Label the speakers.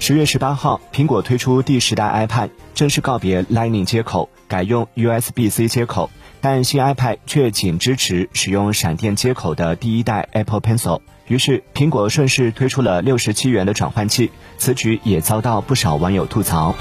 Speaker 1: 十月十八号苹果推出第十代 ipad 正式告别 lightning 接口改用 usbc 接口但新 ipad 却仅支持使用闪电接口的第一代 apple pencil 于是苹果顺势推出了六十七元的转换器此举也遭到不少网友吐槽。